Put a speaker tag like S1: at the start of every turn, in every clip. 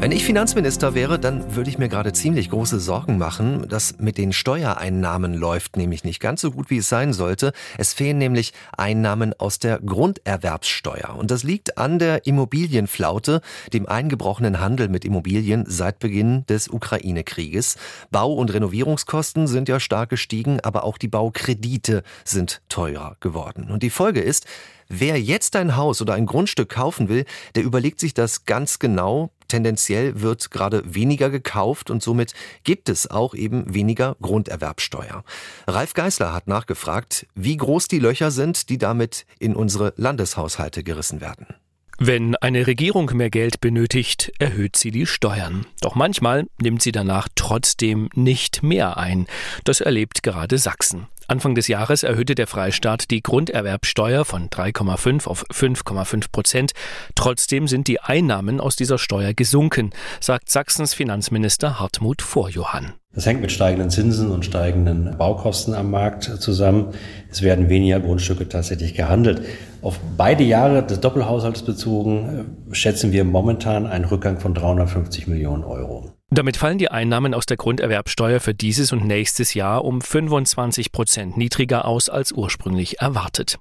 S1: Wenn ich Finanzminister wäre, dann würde ich mir gerade ziemlich große Sorgen machen. Das mit den Steuereinnahmen läuft nämlich nicht ganz so gut, wie es sein sollte. Es fehlen nämlich Einnahmen aus der Grunderwerbssteuer. Und das liegt an der Immobilienflaute, dem eingebrochenen Handel mit Immobilien seit Beginn des Ukraine-Krieges. Bau- und Renovierungskosten sind ja stark gestiegen, aber auch die Baukredite sind teurer geworden. Und die Folge ist, Wer jetzt ein Haus oder ein Grundstück kaufen will, der überlegt sich das ganz genau. Tendenziell wird gerade weniger gekauft und somit gibt es auch eben weniger Grunderwerbsteuer. Ralf Geißler hat nachgefragt, wie groß die Löcher sind, die damit in unsere Landeshaushalte gerissen werden.
S2: Wenn eine Regierung mehr Geld benötigt, erhöht sie die Steuern. Doch manchmal nimmt sie danach trotzdem nicht mehr ein. Das erlebt gerade Sachsen. Anfang des Jahres erhöhte der Freistaat die Grunderwerbsteuer von 3,5 auf 5,5 Prozent. Trotzdem sind die Einnahmen aus dieser Steuer gesunken, sagt Sachsens Finanzminister Hartmut Vorjohann.
S3: Das hängt mit steigenden Zinsen und steigenden Baukosten am Markt zusammen. Es werden weniger Grundstücke tatsächlich gehandelt. Auf beide Jahre des Doppelhaushalts bezogen äh, schätzen wir momentan einen Rückgang von 350 Millionen Euro.
S2: Damit fallen die Einnahmen aus der Grunderwerbsteuer für dieses und nächstes Jahr um 25 Prozent niedriger aus als ursprünglich erwartet.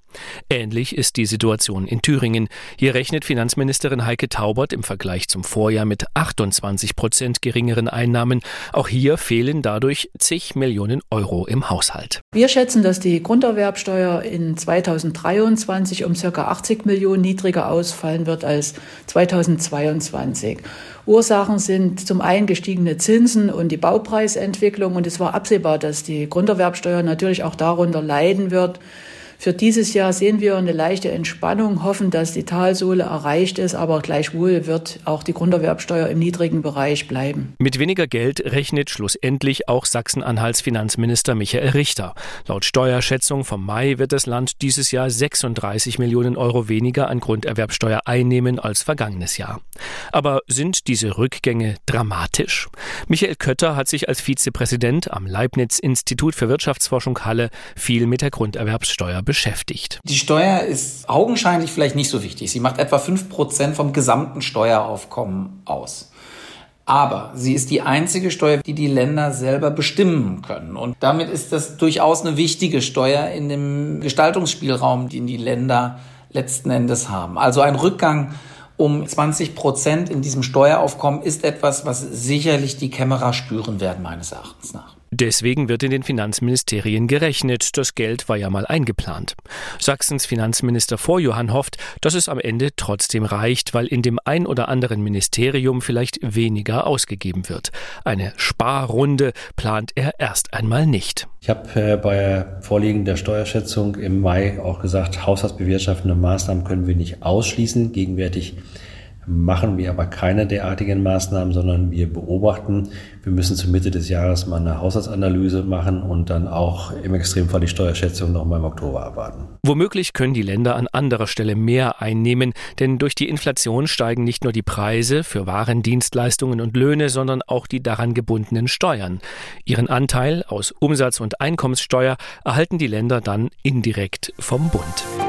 S2: Ähnlich ist die Situation in Thüringen. Hier rechnet Finanzministerin Heike Taubert im Vergleich zum Vorjahr mit 28 Prozent geringeren Einnahmen. Auch hier fehlen dadurch zig Millionen Euro im Haushalt.
S4: Wir schätzen, dass die Grunderwerbsteuer in 2023 um ca. 80 Millionen niedriger ausfallen wird als 2022. Ursachen sind zum einen gestiegene Zinsen und die Baupreisentwicklung. Und es war absehbar, dass die Grunderwerbsteuer natürlich auch darunter leiden wird. Für dieses Jahr sehen wir eine leichte Entspannung, hoffen, dass die Talsohle erreicht ist, aber gleichwohl wird auch die Grunderwerbsteuer im niedrigen Bereich bleiben.
S2: Mit weniger Geld rechnet schlussendlich auch Sachsen-Anhalts Finanzminister Michael Richter. Laut Steuerschätzung vom Mai wird das Land dieses Jahr 36 Millionen Euro weniger an Grunderwerbsteuer einnehmen als vergangenes Jahr. Aber sind diese Rückgänge dramatisch? Michael Kötter hat sich als Vizepräsident am Leibniz-Institut für Wirtschaftsforschung Halle viel mit der Grunderwerbssteuer beschäftigt.
S5: Die Steuer ist augenscheinlich vielleicht nicht so wichtig. Sie macht etwa 5% vom gesamten Steueraufkommen aus. Aber sie ist die einzige Steuer, die die Länder selber bestimmen können. Und damit ist das durchaus eine wichtige Steuer in dem Gestaltungsspielraum, den die Länder letzten Endes haben. Also ein Rückgang um 20 Prozent in diesem Steueraufkommen ist etwas, was sicherlich die Kämmerer spüren werden, meines Erachtens nach.
S2: Deswegen wird in den Finanzministerien gerechnet. Das Geld war ja mal eingeplant. Sachsens Finanzminister Vorjohann hofft, dass es am Ende trotzdem reicht, weil in dem ein oder anderen Ministerium vielleicht weniger ausgegeben wird. Eine Sparrunde plant er erst einmal nicht.
S3: Ich habe äh, bei Vorliegen der Steuerschätzung im Mai auch gesagt, haushaltsbewirtschaftende Maßnahmen können wir nicht ausschließen. Gegenwärtig machen wir aber keine derartigen Maßnahmen, sondern wir beobachten. Wir müssen zur Mitte des Jahres mal eine Haushaltsanalyse machen und dann auch im Extremfall die Steuerschätzung noch mal im Oktober abwarten.
S2: Womöglich können die Länder an anderer Stelle mehr einnehmen, denn durch die Inflation steigen nicht nur die Preise für Waren, Dienstleistungen und Löhne, sondern auch die daran gebundenen Steuern. Ihren Anteil aus Umsatz- und Einkommenssteuer erhalten die Länder dann indirekt vom Bund.